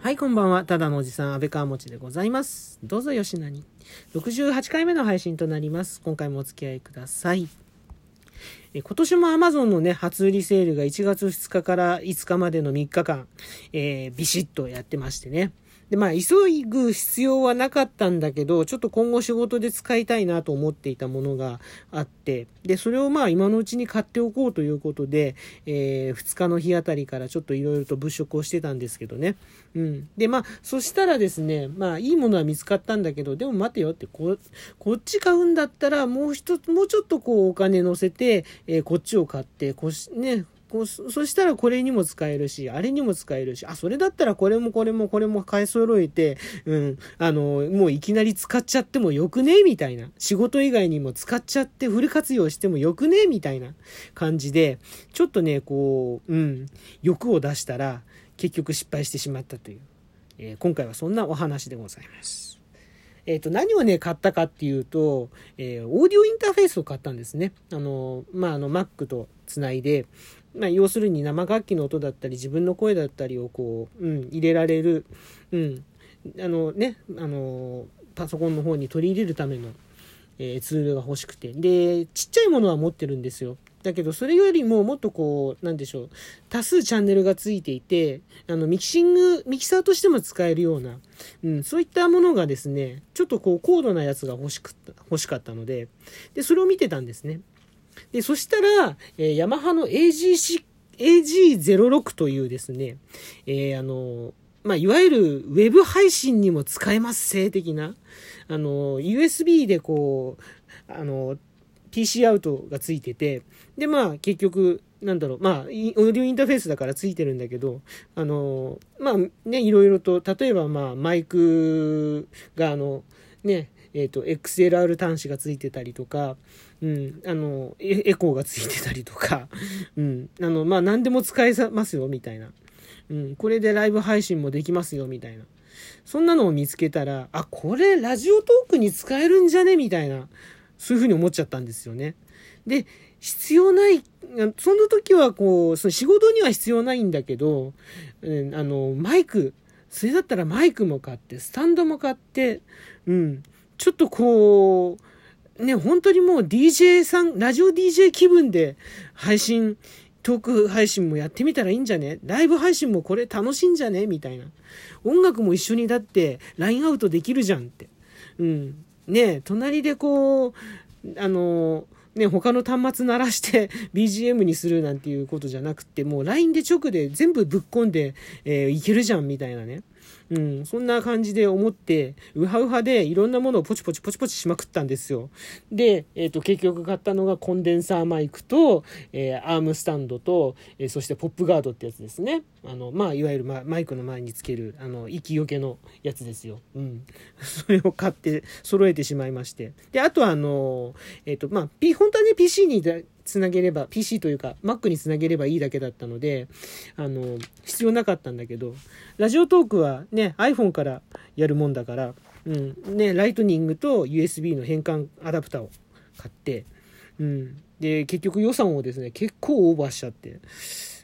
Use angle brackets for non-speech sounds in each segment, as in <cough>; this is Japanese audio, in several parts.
はい、こんばんは。ただのおじさん、安倍川持でございます。どうぞよしなに。68回目の配信となります。今回もお付き合いください。え今年も Amazon のね、初売りセールが1月2日から5日までの3日間、えー、ビシッとやってましてね。で、まあ、急ぐ必要はなかったんだけど、ちょっと今後仕事で使いたいなと思っていたものがあって、で、それをまあ、今のうちに買っておこうということで、えー、2日の日あたりからちょっといろいろと物色をしてたんですけどね。うん。で、まあ、そしたらですね、まあ、いいものは見つかったんだけど、でも待てよって、こ、こっち買うんだったら、もう一つ、もうちょっとこう、お金乗せて、えー、こっちを買って、こし、ね、そしたらこれにも使えるし、あれにも使えるし、あ、それだったらこれもこれもこれも買い揃えて、うん、あの、もういきなり使っちゃってもよくね？みたいな。仕事以外にも使っちゃってフル活用してもよくね？みたいな感じで、ちょっとね、こう、うん、欲を出したら、結局失敗してしまったという、えー、今回はそんなお話でございます。えっ、ー、と、何をね、買ったかっていうと、えー、オーディオインターフェースを買ったんですね。あの、まあ、あの、Mac とつないで、まあ、要するに生楽器の音だったり自分の声だったりをこう、うん、入れられる、うん、あのね、あの、パソコンの方に取り入れるための、えー、ツールが欲しくて。で、ちっちゃいものは持ってるんですよ。だけど、それよりももっとこう、なんでしょう、多数チャンネルがついていて、あの、ミキシング、ミキサーとしても使えるような、うん、そういったものがですね、ちょっとこう、高度なやつが欲しく、欲しかったので、で、それを見てたんですね。で、そしたら、えー、ヤマハの AG6、AG06 というですね、えー、あの、まあ、いわゆるウェブ配信にも使えます性的な、あの、USB でこう、あの、PC アウトがついてて、で、まあ、結局、なんだろう、まあ、オーディオインターフェースだからついてるんだけど、あの、まあ、ね、いろいろと、例えば、まあ、マイクが、あの、ね、えっ、ー、と、XLR 端子がついてたりとか、うん、あの、エコーがついてたりとか、<laughs> うん、あの、まあ、何でも使えますよ、みたいな。うん、これでライブ配信もできますよ、みたいな。そんなのを見つけたら、あ、これラジオトークに使えるんじゃねみたいな、そういうふうに思っちゃったんですよね。で、必要ない、その時はこう、その仕事には必要ないんだけど、うん、あの、マイク、それだったらマイクも買って、スタンドも買って、うん、ちょっとこう、ね、本当にもう DJ さん、ラジオ DJ 気分で配信、トーク配信もやってみたらいいんじゃね？ライブ配信もこれ楽しいんじゃね？みたいな。音楽も一緒にだって LINE アウトできるじゃんって。うん。ね隣でこう、あの、ね、他の端末鳴らして <laughs> BGM にするなんていうことじゃなくて、もう LINE で直で全部ぶっ込んで、えー、いけるじゃんみたいなね。うん、そんな感じで思って、ウハウハでいろんなものをポチポチポチポチしまくったんですよ。で、えっ、ー、と、結局買ったのがコンデンサーマイクと、えー、アームスタンドと、えー、そしてポップガードってやつですね。あの、まあ、いわゆる、ま、マイクの前につける、あの、息よけのやつですよ。うん。<laughs> それを買って揃えてしまいまして。で、あとはあの、えっ、と、まあ、P、本当はね、PC につなげれば、PC というか Mac につなげればいいだけだったので、あの、必要なかったんだけど、ラジオトークはね、iPhone からやるもんだから、うん、ね、ライトニングと USB の変換アダプターを買って、うん。で、結局予算をですね、結構オーバーしちゃって、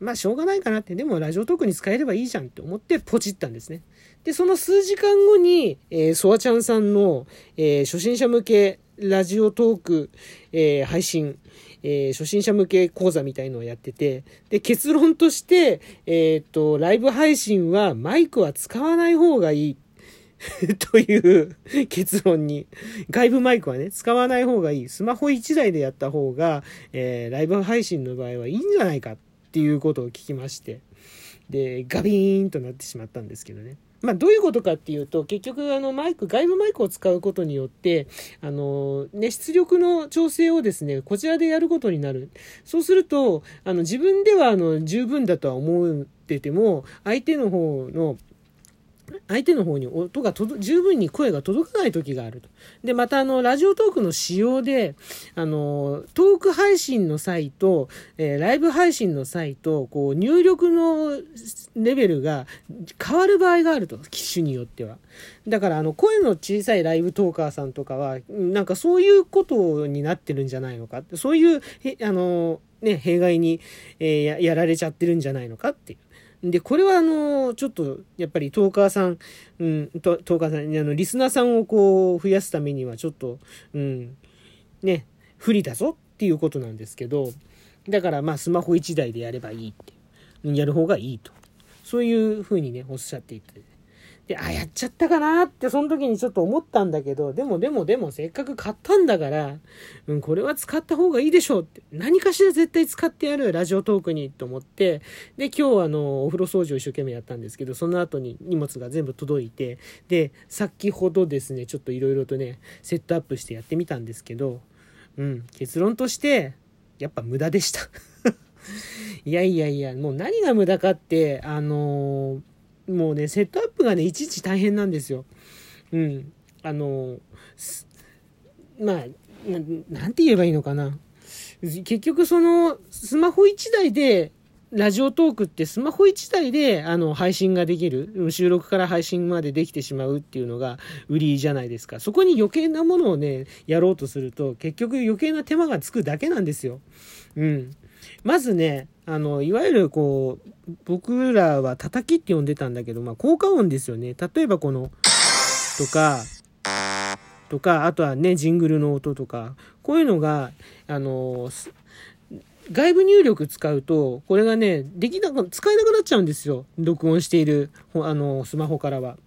まあしょうがないかなって、でもラジオトークに使えればいいじゃんって思ってポチったんですね。で、その数時間後に、えー、ソワちゃんさんの、えー、初心者向けラジオトーク、えー、配信、えー、初心者向け講座みたいのをやってて、で、結論として、えっ、と、ライブ配信はマイクは使わない方がいい。<laughs> という結論に。外部マイクはね、使わない方がいい。スマホ1台でやった方が、えー、ライブ配信の場合はいいんじゃないかっていうことを聞きまして。で、ガビーンとなってしまったんですけどね。まあ、どういうことかっていうと、結局、あの、マイク、外部マイクを使うことによって、あの、ね、出力の調整をですね、こちらでやることになる。そうすると、あの、自分では、あの、十分だとは思ってても、相手の方の、相手の方に音が十分に声が届かない時があると。で、またあの、ラジオトークの仕様で、あの、トーク配信の際と、えー、ライブ配信の際と、こう、入力のレベルが変わる場合があると、機種によっては。だからあの、声の小さいライブトーカーさんとかは、なんかそういうことになってるんじゃないのかって。そういう、あの、ね、弊害に、えー、ややられちゃってるんじゃないのかっていう。で、これはあの、ちょっと、やっぱりトーカーさん、うん、トーカーさん、あの、リスナーさんをこう、増やすためには、ちょっと、うん、ね、不利だぞっていうことなんですけど、だからまあ、スマホ1台でやればいいって、やる方がいいと。そういうふうにね、おっしゃっていて。で、あ、やっちゃったかなって、その時にちょっと思ったんだけど、でもでもでも、せっかく買ったんだから、うん、これは使った方がいいでしょうって、何かしら絶対使ってやる、ラジオトークに、と思って、で、今日あの、お風呂掃除を一生懸命やったんですけど、その後に荷物が全部届いて、で、先ほどですね、ちょっといろいろとね、セットアップしてやってみたんですけど、うん、結論として、やっぱ無駄でした。<laughs> いやいやいや、もう何が無駄かって、あのーもうね、セットアップがね、いちいち大変なんですよ。うん。あの、まあ、なんて言えばいいのかな。結局その、スマホ1台で、ラジオトークってスマホ1台であの配信ができる、収録から配信までできてしまうっていうのが売りじゃないですか。そこに余計なものをね、やろうとすると結局余計な手間がつくだけなんですよ。うん。まずね、あの、いわゆるこう、僕らは叩きって呼んでたんだけど、まあ、効果音ですよね。例えばこの、とか、とか、あとはね、ジングルの音とか、こういうのが、あの、外部入力使うと、これがね、できなく、使えなくなっちゃうんですよ。録音している、あの、スマホからは。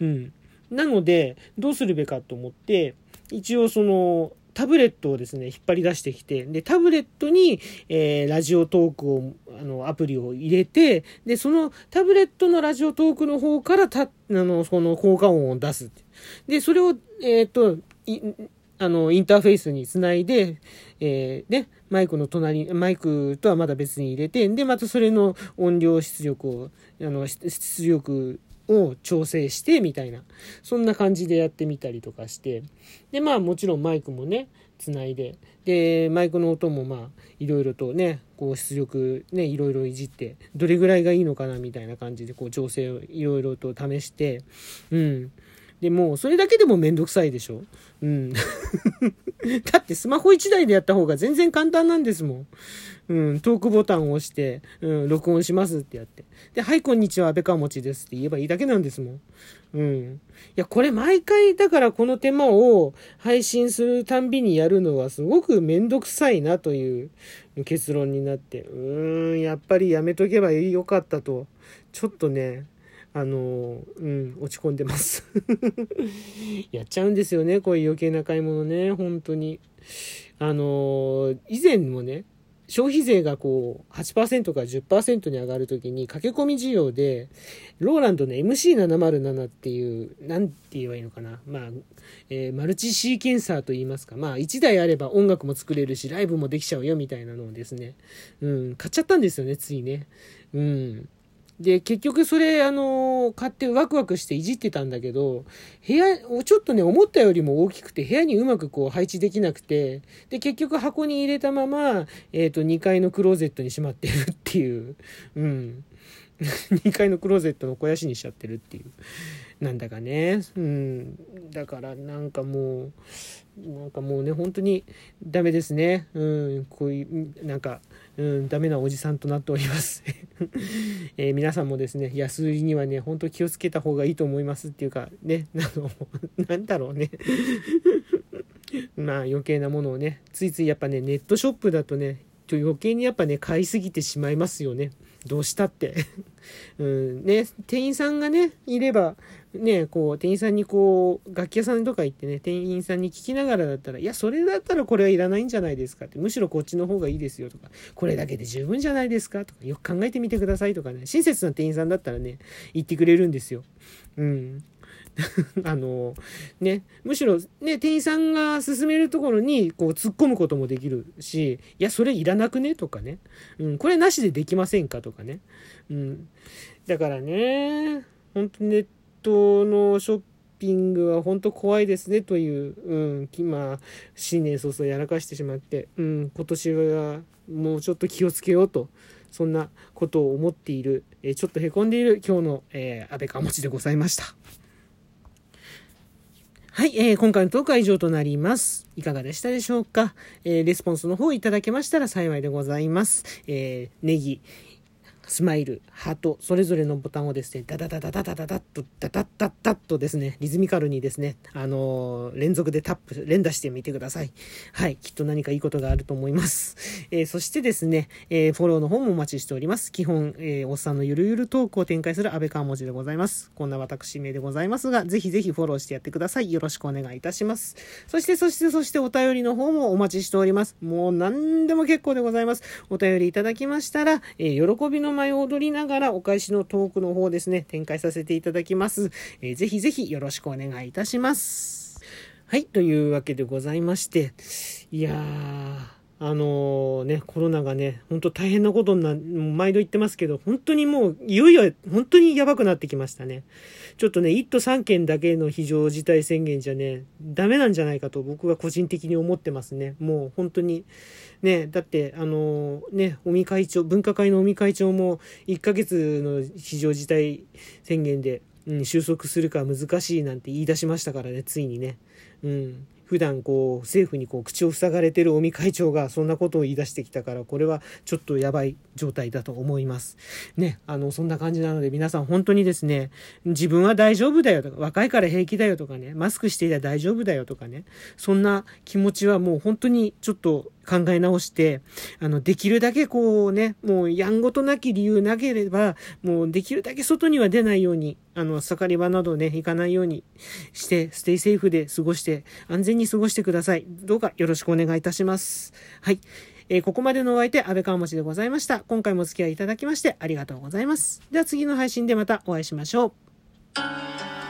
うん。なので、どうするべかと思って、一応その、タブレットをですね、引っ張り出してきて、で、タブレットに、えー、ラジオトークを、あの、アプリを入れて、で、そのタブレットのラジオトークの方からた、あの、その効果音を出す。で、それを、えっ、と、あの、インターフェースにつないで、えー、で、マイクの隣、マイクとはまだ別に入れて、で、またそれの音量出力を、あの、出力を調整してみたいな、そんな感じでやってみたりとかして、で、まあもちろんマイクもね、つないで、で、マイクの音もまあ、いろいろとね、こう出力ね、いろいろいじって、どれぐらいがいいのかなみたいな感じで、こう調整をいろいろと試して、うん。でも、それだけでもめんどくさいでしょ？うん。<laughs> だってスマホ1台でやった方が全然簡単なんですもん。うん、トークボタンを押して、うん、録音しますってやって。で、はい、こんにちは、安倍川持ですって言えばいいだけなんですもん。うん。いや、これ毎回、だからこの手間を配信するたんびにやるのはすごくめんどくさいなという結論になって、うーん、やっぱりやめとけばよかったと、ちょっとね、あの、うん、落ち込んでます <laughs> やっちゃうんですよね、こういう余計な買い物ね、本当に。あの、以前もね、消費税がこう8%から10%に上がるときに駆け込み需要で、ローランドの MC707 っていう、なんて言えばいいのかな。まあ、えー、マルチシーケンサーと言いますか。まあ、1台あれば音楽も作れるし、ライブもできちゃうよみたいなのをですね、うん、買っちゃったんですよね、ついね。うん。で、結局それ、あの、買ってワクワクしていじってたんだけど、部屋、をちょっとね、思ったよりも大きくて、部屋にうまくこう配置できなくて、で、結局箱に入れたまま、えっ、ー、と、2階のクローゼットにしまってるっていう、うん。<laughs> 2階のクローゼットの肥やしにしちゃってるっていう。なんだかね。うん。だからなんかもう、なんかもうね、本当にダメですね。うん。こういう、なんか、うん、ダメなおじさんとなっております。<laughs> えー、皆さんもですね、安売りにはね、本当気をつけた方がいいと思いますっていうか、ね、あの、なんだろうね。<laughs> まあ余計なものをね、ついついやっぱね、ネットショップだとね、余計にやっぱね、買いすぎてしまいますよね。どうしたって。<laughs> うん、ね、店員さんがね、いれば、ね、こう、店員さんにこう、楽器屋さんとか行ってね、店員さんに聞きながらだったら、いや、それだったらこれはいらないんじゃないですかって、むしろこっちの方がいいですよとか、これだけで十分じゃないですかとか、よく考えてみてくださいとかね、親切な店員さんだったらね、言ってくれるんですよ。うん。<laughs> あの、ね、むしろね、店員さんが勧めるところにこう突っ込むこともできるし、いや、それいらなくね？とかね、うん、これなしでできませんか？とかね。うん。だからね、本当ネットのショッピングは本当怖いですねという、うん、まあ、新年早々やらかしてしまって、うん、今年はもうちょっと気をつけようと。そんなことを思っている、えちょっとへこんでいる今日の、えー、安倍川持でございました。はい、えー、今回のトークは以上となります。いかがでしたでしょうか、えー、レスポンスの方いただけましたら幸いでございます。えー、ネギ、スマイル、ハート、それぞれのボタンをですね、ダダダダダダダダッと、ダダッダッダッとですね、リズミカルにですね、あのー、連続でタップ、連打してみてください。はい、きっと何かいいことがあると思います。えー、そしてですね、えー、フォローの方もお待ちしております。基本、えおっさんのゆるゆるトークを展開する安倍川文字でございます。こんな私名でございますが、ぜひぜひフォローしてやってください。よろしくお願いいたします。そして、そして、そしてお便りの方もお待ちしております。もう何でも結構でございます。お便りいただきましたら、え喜びの舞を踊りながらお返しのトークの方ですね、展開させていただきます。えー、ぜひぜひよろしくお願いいたします。はい、というわけでございまして、いやー、あのね、コロナがね、本当大変なことにな、毎度言ってますけど、本当にもう、いよいよ、本当にやばくなってきましたね。ちょっとね、1都3県だけの非常事態宣言じゃね、ダメなんじゃないかと僕は個人的に思ってますね。もう本当に、ね、だって、あのね、尾身会長、分科会の尾身会長も、1ヶ月の非常事態宣言で、うん、収束するか難しいなんて言い出しましたからね、ついにね。うん。普段こう政府にこう口を塞がれてる尾身会長がそんなことを言い出してきたからこれはちょっとやばい状態だと思います。ね、あのそんな感じなので皆さん本当にですね自分は大丈夫だよとか若いから平気だよとかねマスクしていたら大丈夫だよとかねそんな気持ちはもう本当にちょっと考え直して、あの、できるだけこうね、もうやんごとなき理由なければ、もうできるだけ外には出ないように、あの、盛り場などね、行かないようにして、ステイセーフで過ごして、安全に過ごしてください。どうかよろしくお願いいたします。はい。えー、ここまでのお相手、安倍川持でございました。今回もお付き合いいただきましてありがとうございます。では次の配信でまたお会いしましょう。